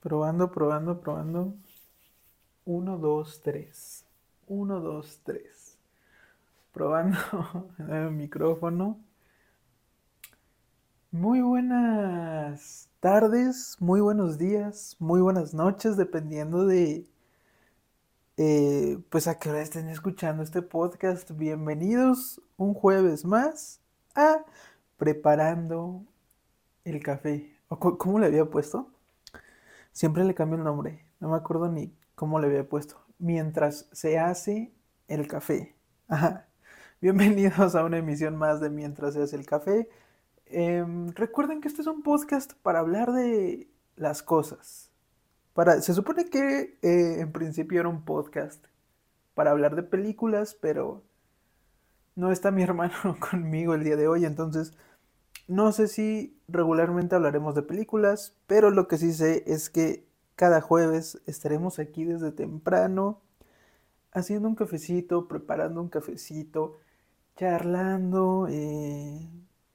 Probando, probando, probando. Uno, dos, tres. Uno, dos, tres. Probando el micrófono. Muy buenas tardes, muy buenos días, muy buenas noches, dependiendo de eh, pues a qué hora estén escuchando este podcast. Bienvenidos un jueves más a Preparando el Café. ¿Cómo le había puesto? Siempre le cambio el nombre. No me acuerdo ni cómo le había puesto. Mientras se hace el café. Ajá. Bienvenidos a una emisión más de Mientras se hace el café. Em, recuerden que este es un podcast para hablar de las cosas. Para, se supone que eh, en principio era un podcast para hablar de películas, pero no está mi hermano conmigo el día de hoy, entonces no sé si regularmente hablaremos de películas, pero lo que sí sé es que cada jueves estaremos aquí desde temprano haciendo un cafecito, preparando un cafecito, charlando, eh,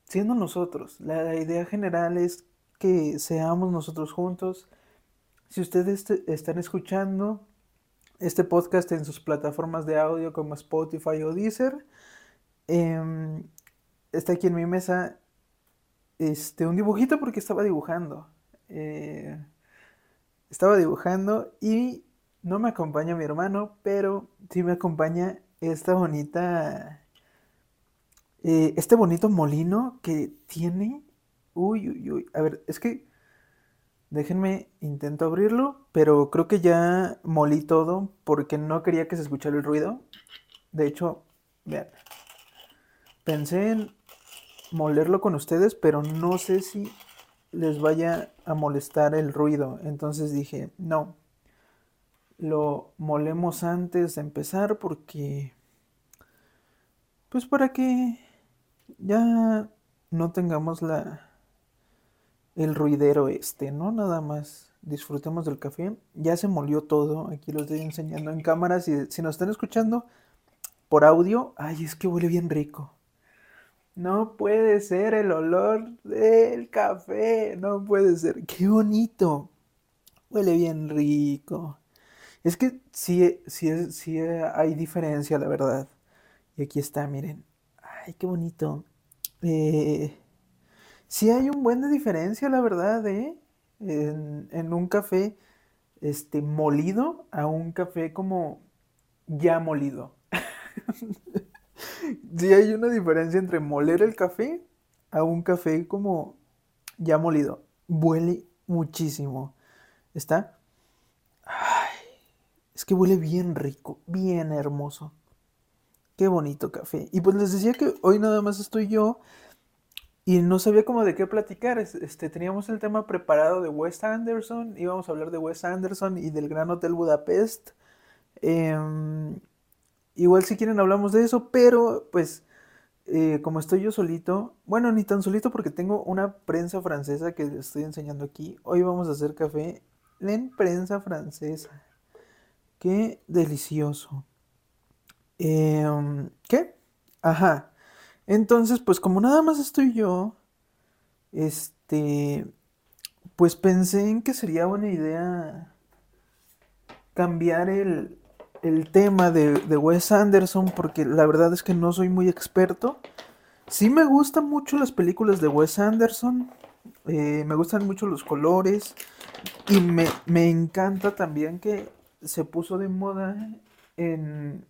siendo nosotros. La idea general es que seamos nosotros juntos. Si ustedes están escuchando este podcast en sus plataformas de audio como Spotify o Deezer, em, está aquí en mi mesa este, un dibujito porque estaba dibujando. Eh, estaba dibujando y no me acompaña mi hermano, pero sí me acompaña esta bonita, eh, este bonito molino que tiene. Uy, uy, uy. A ver, es que déjenme, intento abrirlo, pero creo que ya molí todo porque no quería que se escuchara el ruido. De hecho, vean, pensé en molerlo con ustedes, pero no sé si les vaya a molestar el ruido. Entonces dije, no, lo molemos antes de empezar porque, pues para que ya no tengamos la el ruidero este, ¿no? Nada más disfrutemos del café. Ya se molió todo, aquí lo estoy enseñando en cámara. Si, si nos están escuchando por audio, ay, es que huele bien rico. No puede ser el olor del café, no puede ser. Qué bonito. Huele bien rico. Es que sí, sí, sí hay diferencia, la verdad. Y aquí está, miren. Ay, qué bonito. Eh, sí hay un buen de diferencia, la verdad, ¿eh? En, en un café este, molido a un café como ya molido. sí hay una diferencia entre moler el café a un café como ya molido. Huele muchísimo. ¿Está? Ay, es que huele bien rico, bien hermoso. Qué bonito café. Y pues les decía que hoy nada más estoy yo y no sabía cómo de qué platicar. Este, teníamos el tema preparado de Wes Anderson. Íbamos a hablar de Wes Anderson y del Gran Hotel Budapest. Eh, Igual si quieren hablamos de eso, pero pues eh, como estoy yo solito, bueno, ni tan solito porque tengo una prensa francesa que estoy enseñando aquí. Hoy vamos a hacer café en prensa francesa. Qué delicioso. Em, ¿Qué? Ajá. Entonces, pues como nada más estoy yo, este, pues pensé en que sería buena idea cambiar el, el tema de, Wes Anderson porque la verdad es que no soy muy experto. Sí me gustan mucho las películas de Wes Anderson, eh, me gustan mucho los colores y me, encanta también que se puso de moda en,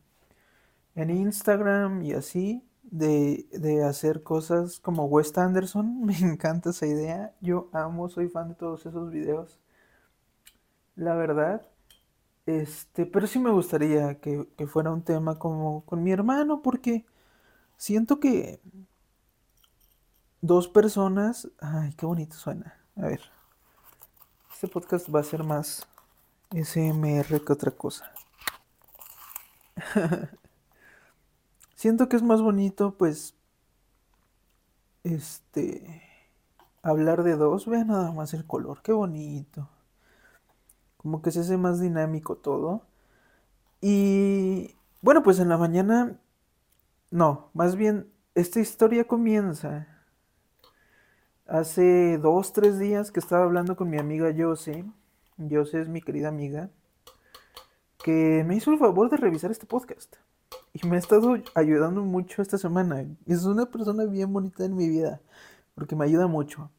en Instagram y así de, de, hacer cosas como Wes Anderson. Me encanta esa idea. Yo amo, soy fan de todos esos videos. La verdad. Este, pero sí me gustaría que, fuera un tema como con mi hermano, porque siento que dos personas. Ay, qué bonito suena. A ver. Este podcast va a ser más SMR que otra cosa. siento que es más bonito, pues. Este. Hablar de dos. Vean nada más el color. Qué bonito como que se hace más dinámico todo. Y bueno, pues en la mañana, no, más bien, esta historia comienza hace dos, tres días que estaba hablando con mi amiga Josie. Jose es mi querida amiga, que me hizo el favor de revisar este podcast. Y me ha estado ayudando mucho esta semana. Es una persona bien bonita en mi vida, porque me ayuda mucho.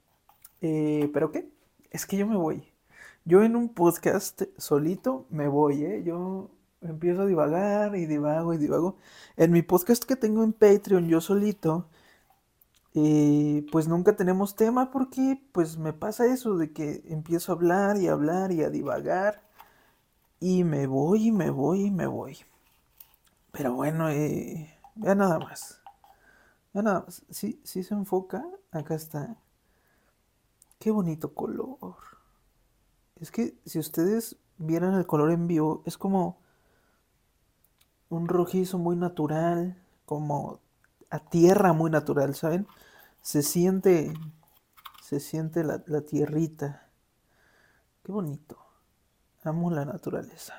Eh, ¿Pero qué? Es que yo me voy. Yo en un podcast solito me voy, ¿eh? Yo empiezo a divagar y divago y divago. En mi podcast que tengo en Patreon, yo solito, eh, pues nunca tenemos tema porque pues me pasa eso de que empiezo a hablar y a hablar y a divagar y me voy y me voy y me voy. Pero bueno, eh, vea nada más. Vea nada más. Si, si se enfoca, acá está. Qué bonito color. Es que si ustedes vieran el color en vivo, es como un rojizo muy natural, como a tierra muy natural, ¿saben? Se siente, se siente la, tierrita. Qué bonito. Amo la naturaleza.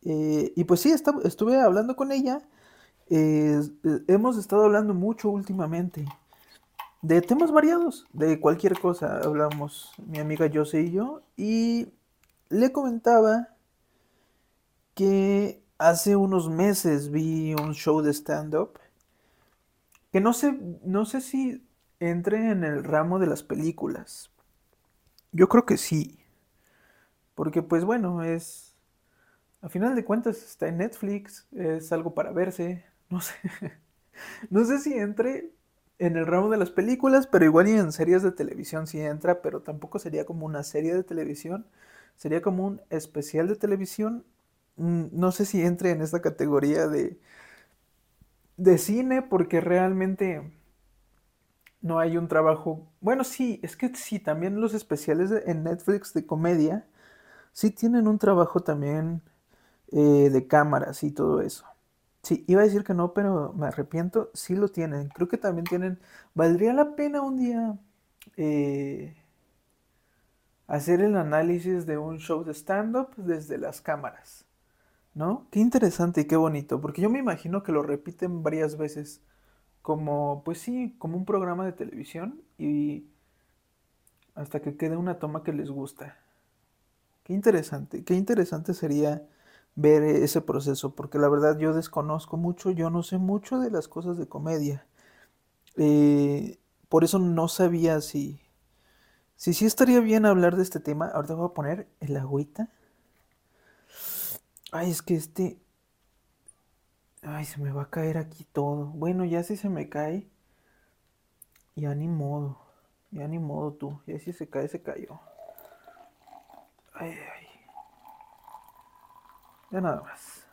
Eh, y pues sí, estuve hablando con ella. Eh, hemos estado hablando mucho últimamente de temas variados, de cualquier cosa hablamos mi amiga Jose y yo. Y le comentaba que hace unos meses vi un show de stand-up que no sé, no sé si entre en el ramo de las películas. Yo creo que sí. Porque pues bueno, es... A final de cuentas está en Netflix, es algo para verse, no sé. no sé si entre en el ramo de las películas, pero igual y en series de televisión sí entra, pero tampoco sería como una serie de televisión, sería como un especial de televisión Mm, no sé si entre en esta categoría de, de cine porque realmente no hay un trabajo. Bueno, sí, es que sí, también los especiales en Netflix de comedia sí tienen un trabajo también eh, de cámaras y todo eso. Sí, iba a decir que no, pero me arrepiento, sí lo tienen. Creo que también tienen. Valdría la pena un día eh, hacer el análisis de un show de stand-up desde las cámaras. ¿No? Qué interesante y qué bonito, porque yo me imagino que lo repiten varias veces, como, pues sí, como un programa de televisión y hasta que quede una toma que les gusta. Qué interesante, qué interesante sería ver ese proceso, porque la verdad yo desconozco mucho, yo no sé mucho de las cosas de comedia. Eh, por eso no sabía si, si sí estaría bien hablar de este tema. Ahorita voy a poner el agüita. Ay, es que este... Ay, se me va a caer aquí todo. Bueno, ya si se me cae. Ya ni modo. Ya ni modo tú. Ya si se cae, se cayó. Ay, ay. Ya nada más.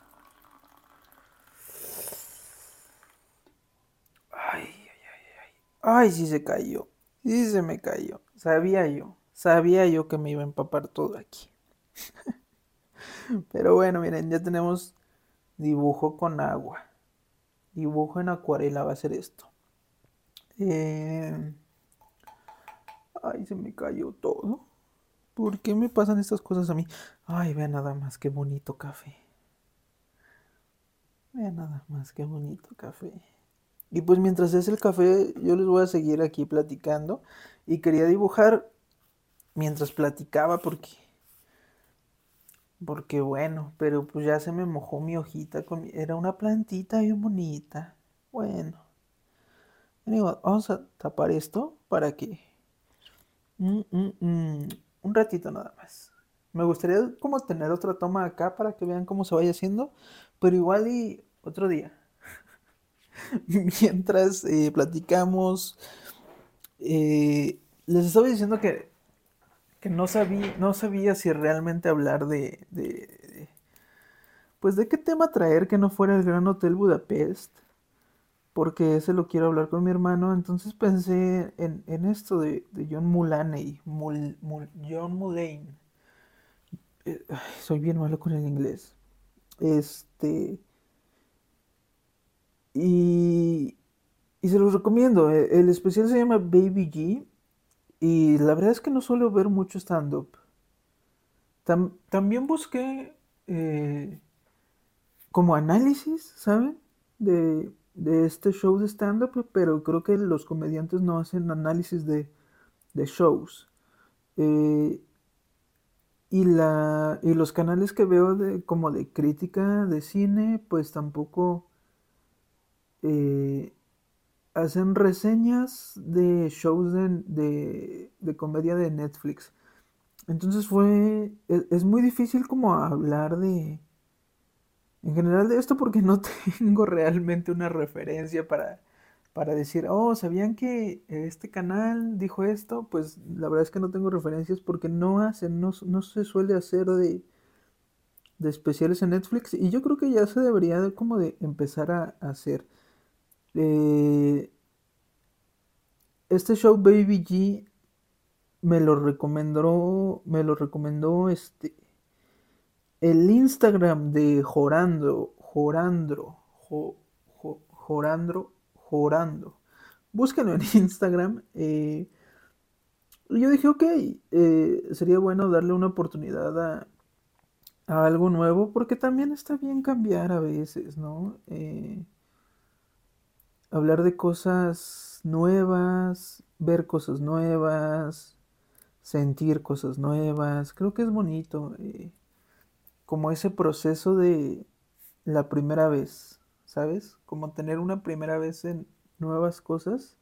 Ay, ay, ay, ay. Ay, sí se cayó. Sí se me cayó. Sabía yo. Sabía yo que me iba a empapar todo aquí. Pero bueno, miren, ya tenemos dibujo con agua. Dibujo en acuarela va a ser esto. Eh, ay, se me cayó todo. ¿Por qué me pasan estas cosas a mí? Ay, vean nada más qué bonito café. Vean nada más qué bonito café. Y pues mientras es el café, yo les voy a seguir aquí platicando. Y quería dibujar mientras platicaba porque porque bueno, pero pues ya se me mojó mi hojita. Con Era una plantita bien bonita. Bueno. vamos a tapar esto para que... Mm, mm, mm, un ratito nada más. Me gustaría como tener otra toma acá para que vean cómo se vaya haciendo. Pero igual y otro día. Mientras eh, platicamos... Eh, les estaba diciendo que que no sabía, no sabía si realmente hablar de, de, pues de qué tema traer que no fuera el Gran Hotel Budapest, porque ese lo quiero hablar con mi hermano, entonces pensé en, esto de, John Mulaney, John Mulaney, eh, soy bien malo con el inglés, este, y, y se los recomiendo, el especial se llama Baby G, y la verdad es que no suelo ver mucho stand-up. también busqué eh, como análisis, ¿saben? De, este show de stand-up, pero creo que los comediantes no hacen análisis de, shows. Eh, Y, la, y los canales que veo de, como de crítica de cine, pues tampoco eh, hacen reseñas de shows de, de, comedia de Netflix. Entonces fue, es, es, muy difícil como hablar de, en general de esto porque no tengo realmente una referencia para, para decir, oh, ¿sabían que este canal dijo esto? Pues la verdad es que no tengo referencias porque no hacen, no, se suele hacer de, de especiales en Netflix y yo creo que ya se debería de, como de empezar a, hacer. Eh, este show Baby G me lo recomendó, me lo recomendó este, el Instagram de Jorandro, Jorandro, Jorandro, Jorando. Búsquenlo en Instagram. Eh, y yo dije, ok, eh, sería bueno darle una oportunidad a, algo nuevo, porque también está bien cambiar a veces, ¿no? Eh, hablar de cosas nuevas, ver cosas nuevas, sentir cosas nuevas, creo que es bonito como ese proceso de la primera vez, ¿sabes? Como tener una primera vez en nuevas cosas.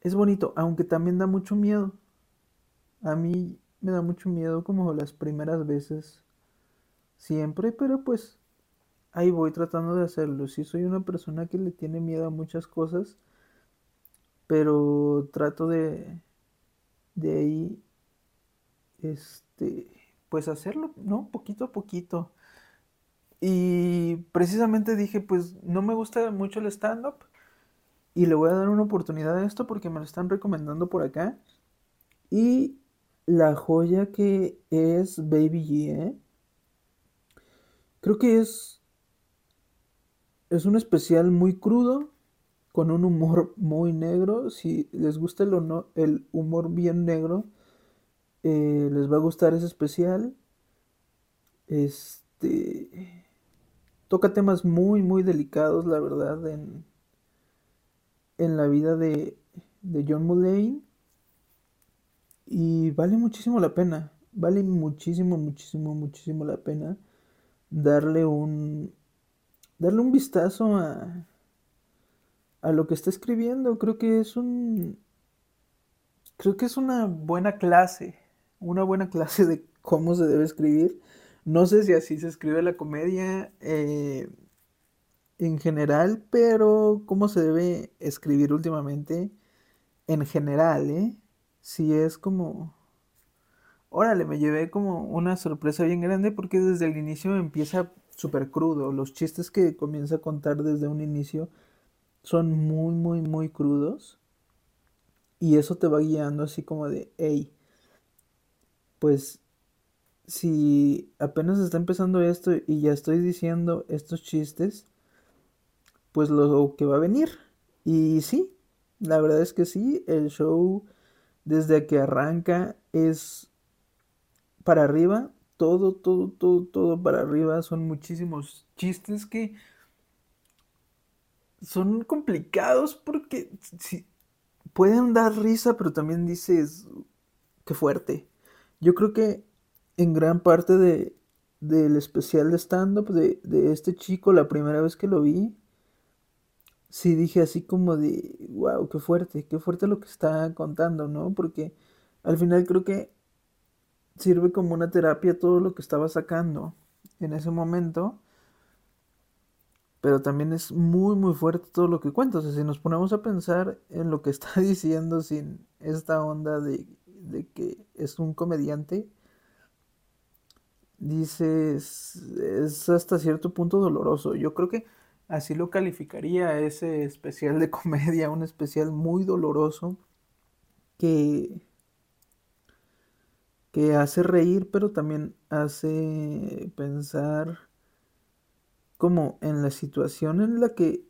Es bonito, aunque también da mucho miedo. A mí me da mucho miedo como las primeras veces. Siempre, pero pues ahí voy tratando de hacerlo. Sí soy una persona que le tiene miedo a muchas cosas, pero trato de de ahí este pues hacerlo, ¿no? Poquito a poquito. Y precisamente dije, pues no me gusta mucho el stand-up y le voy a dar una oportunidad a esto porque me lo están recomendando por acá. Y la joya que es Baby G, ¿eh? Creo que es es un especial muy crudo con un humor muy negro. Si les gusta el, el humor bien negro, eh, les va a gustar ese especial. Este toca temas muy, muy delicados, la verdad, en, en la vida de, de John Mullane. Y vale muchísimo la pena. Vale muchísimo, muchísimo, muchísimo la pena darle un darle un vistazo a a lo que está escribiendo. Creo que es un creo que es una buena clase una buena clase de cómo se debe escribir. No sé si así se escribe la comedia eh, en general, pero cómo se debe escribir últimamente en general, ¿eh? Si es como... Órale, me llevé como una sorpresa bien grande porque desde el inicio empieza súper crudo. Los chistes que comienza a contar desde un inicio son muy, muy, muy crudos. Y eso te va guiando así como de, hey, pues si apenas está empezando esto y ya estoy diciendo estos chistes, pues lo que va a venir. Y sí, la verdad es que sí, el show desde que arranca es para arriba, todo, todo, todo, todo para arriba. Son muchísimos chistes que son complicados porque sí, pueden dar risa, pero también dices, qué fuerte. Yo creo que en gran parte de, del especial de stand-up de, de, este chico, la primera vez que lo vi, sí dije así como de, wow, qué fuerte, qué fuerte lo que está contando, ¿no? Porque al final creo que sirve como una terapia todo lo que estaba sacando en ese momento. Pero también es muy, muy fuerte todo lo que cuenta. O sea, si nos ponemos a pensar en lo que está diciendo sin esta onda de de que es un comediante, dices, es hasta cierto punto doloroso. Yo creo que así lo calificaría ese especial de comedia, un especial muy doloroso que, que hace reír, pero también hace pensar como en la situación en la que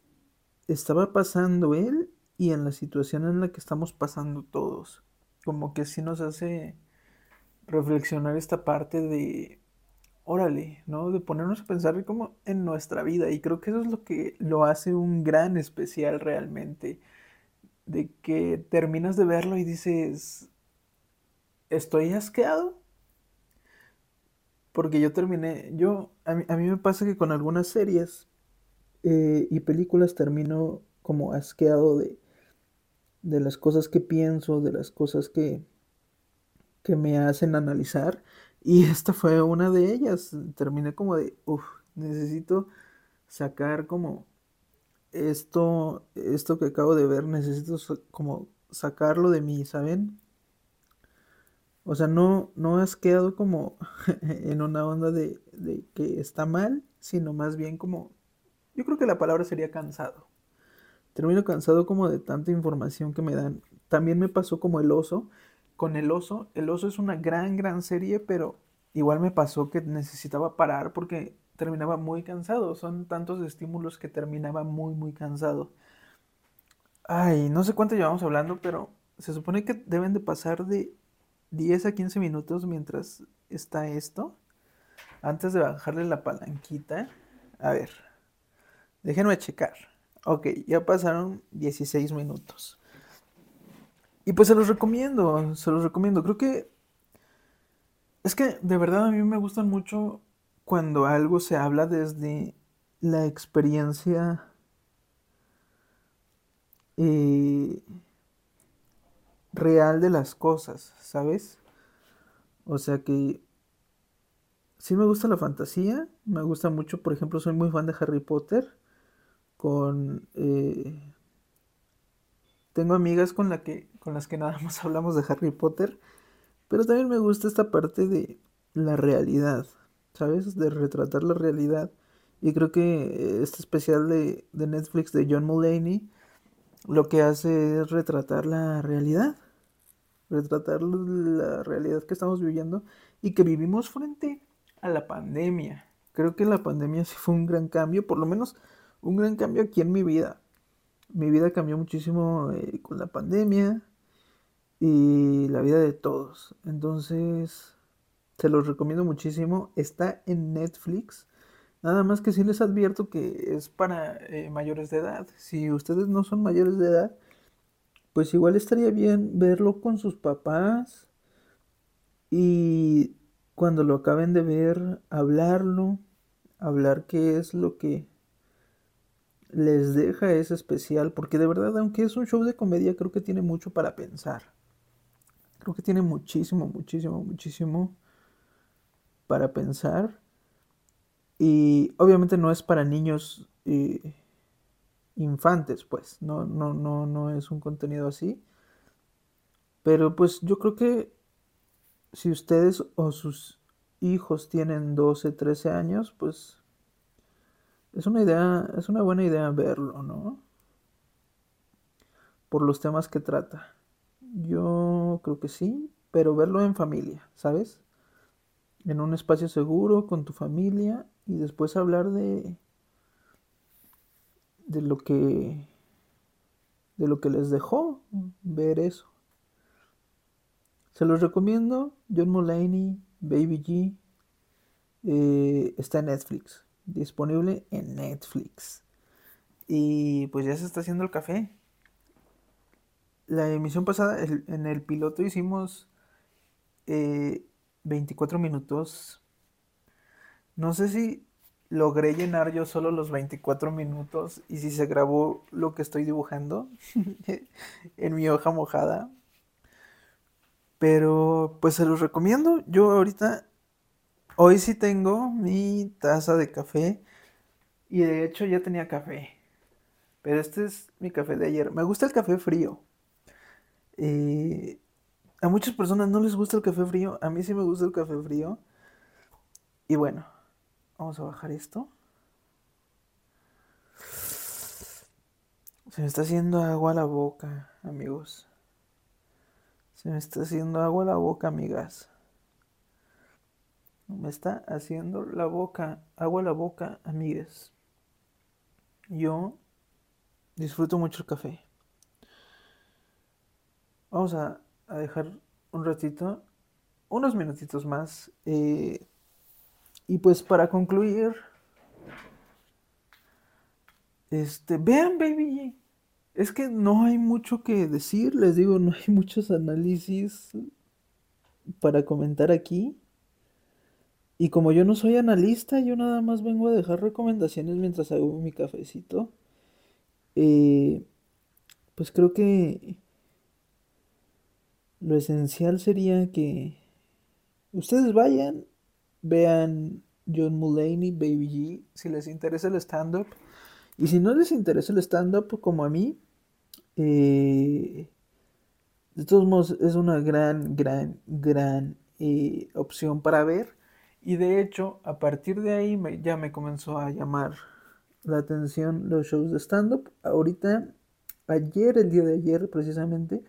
estaba pasando él y en la situación en la que estamos pasando todos como que sí nos hace reflexionar esta parte de, órale, ¿no? De ponernos a pensar como en nuestra vida. Y creo que eso es lo que lo hace un gran especial realmente. De que terminas de verlo y dices, estoy asqueado. porque yo terminé, yo, a mí, a mí me pasa que con algunas series eh, y películas termino como asqueado de, de las cosas que pienso, de las cosas que, que me hacen analizar. Y esta fue una de ellas. Terminé como de, uff, necesito sacar como esto, esto que acabo de ver, necesito como sacarlo de mí, ¿saben? O sea, no, no has quedado como en una onda de, de que está mal, sino más bien como, yo creo que la palabra sería cansado. Termino cansado como de tanta información que me dan. También me pasó como el oso. Con el oso, el oso es una gran, gran serie, pero igual me pasó que necesitaba parar porque terminaba muy cansado. Son tantos estímulos que terminaba muy, muy cansado. Ay, no sé cuánto llevamos hablando, pero se supone que deben de pasar de 10 a 15 minutos mientras está esto. Antes de bajarle la palanquita. A ver, déjenme checar. Ok, ya pasaron 16 minutos. Y pues se los recomiendo, se los recomiendo. Creo que es que de verdad a mí me gustan mucho cuando algo se habla desde la experiencia eh, real de las cosas, ¿sabes? O sea que sí me gusta la fantasía, me gusta mucho, por ejemplo, soy muy fan de Harry Potter, con... Eh, tengo amigas con, la que, con las que nada más hablamos de Harry Potter, pero también me gusta esta parte de la realidad, ¿sabes? De retratar la realidad. Y creo que este especial de, de Netflix de John Mulaney lo que hace es retratar la realidad. Retratar la realidad que estamos viviendo y que vivimos frente a la pandemia. Creo que la pandemia sí fue un gran cambio, por lo menos un gran cambio aquí en mi vida. Mi vida cambió muchísimo eh, con la pandemia y la vida de todos. Entonces, se los recomiendo muchísimo. Está en Netflix. Nada más que sí les advierto que es para eh, mayores de edad. Si ustedes no son mayores de edad, pues igual estaría bien verlo con sus papás y cuando lo acaben de ver, hablarlo, hablar qué es lo que les deja ese especial, porque de verdad, aunque es un show de comedia, creo que tiene mucho para pensar. Creo que tiene muchísimo, muchísimo, muchísimo para pensar. Y obviamente no es para niños eh, infantes, pues. No, no, no, no es un contenido así. Pero pues yo creo que si ustedes o sus hijos tienen 12, 13 años, pues es una idea, es una buena idea verlo, ¿no? Por los temas que trata. Yo creo que sí, pero verlo en familia, ¿sabes? En un espacio seguro, con tu familia, y después hablar de, de lo que de lo que les dejó ver eso. Se los recomiendo. John Mulaney, Baby G. Eh, está en Netflix. Disponible en Netflix. Y pues ya se está haciendo el café. La emisión pasada, en el piloto hicimos 24 eh, minutos. No sé si logré llenar yo solo los 24 minutos y si se grabó lo que estoy dibujando en mi hoja mojada. Pero pues se los recomiendo. Yo ahorita, hoy sí tengo mi taza de café y de hecho ya tenía café. Pero este es mi café de ayer. Me gusta el café frío. Eh, a muchas personas no les gusta el café frío. A mí sí me gusta el café frío. Y bueno, Vamos a bajar esto. Se me está haciendo agua la boca, amigos. Se me está haciendo agua la boca, amigas. Me está haciendo la boca, agua la boca, amigas. Yo disfruto mucho el café. Vamos a, dejar un ratito, unos minutitos más. Eh, y pues para concluir, este, vean Baby Es que no hay mucho que decir, les digo, no hay muchos análisis para comentar aquí. Y como yo no soy analista, yo nada más vengo a dejar recomendaciones mientras hago mi cafecito. Eh, pues creo que lo esencial sería que ustedes vayan, vean John Mulaney, Baby G, si les interesa el stand-up. Y si no les interesa el stand-up como a mí, eh, de todos modos es una gran, gran, gran eh, opción para ver. Y de hecho, a partir de ahí me, ya me comenzó a llamar la atención los shows de stand-up. Ahorita, ayer, el día de ayer precisamente,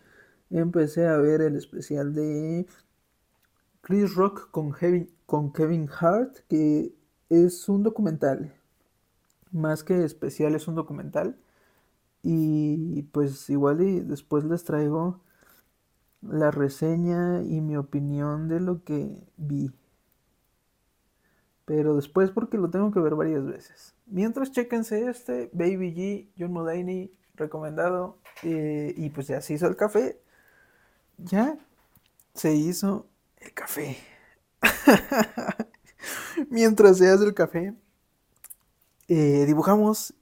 empecé a ver el especial de Chris Rock con, con Kevin Hart, que es un documental. Más que especial, es un documental. Y pues igual y después les traigo la reseña y mi opinión de lo que vi. Pero después porque lo tengo que ver varias veces. Mientras chequense este, Baby G, John Mulaney, recomendado. Eh, y pues ya se hizo el café. Ya se hizo el café. Mientras se hace el café, eh, dibujamos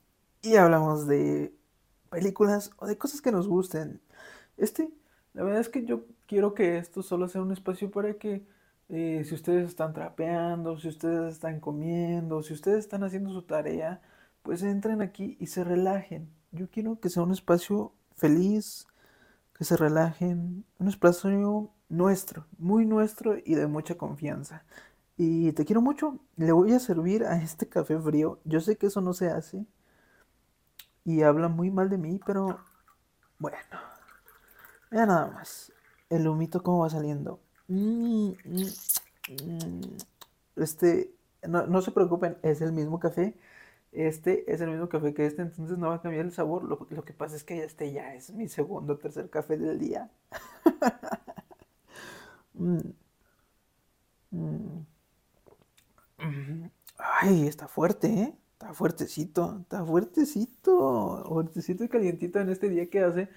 y hablamos de películas o de cosas que nos gusten. Este, la verdad es que yo quiero que esto solo sea un espacio para que eh, si ustedes están trapeando, si ustedes están comiendo, si ustedes están haciendo su tarea, pues entren aquí y se relajen. Yo quiero que sea un espacio feliz, que se relajen, un espacio nuestro, muy nuestro y de mucha confianza. Y te quiero mucho, le voy a servir a este café frío. Yo sé que eso no se hace y habla muy mal de mí, pero bueno, ya nada más. El humito cómo va saliendo. Mm, mm, mm. Este, no, no se preocupen, es el mismo café este es el mismo café que este, entonces no va a cambiar el sabor. Lo, que pasa es que este ya es mi segundo o tercer café del día. Ay, está fuerte, ¿eh? Está fuertecito, está fuertecito, fuertecito y calientito en este día que hace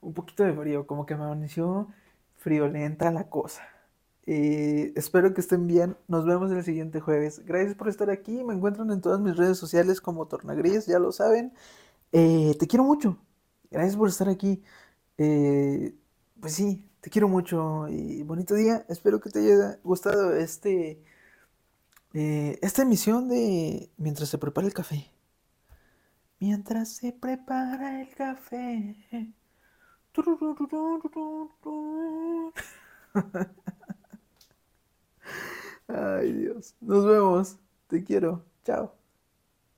un poquito de frío, como que me amaneció friolenta la cosa. Eh, espero que estén bien. Nos vemos el siguiente jueves. Gracias por estar aquí. Me encuentran en todas mis redes sociales como Tornagris, ya lo saben. Eh, te quiero mucho. Gracias por estar aquí. Eh, pues sí, te quiero mucho y bonito día. Espero que te haya gustado este esta emisión de Mientras se prepara el café. Mientras se prepara el café. Ay, Dios. Nos vemos. Te quiero. Chao.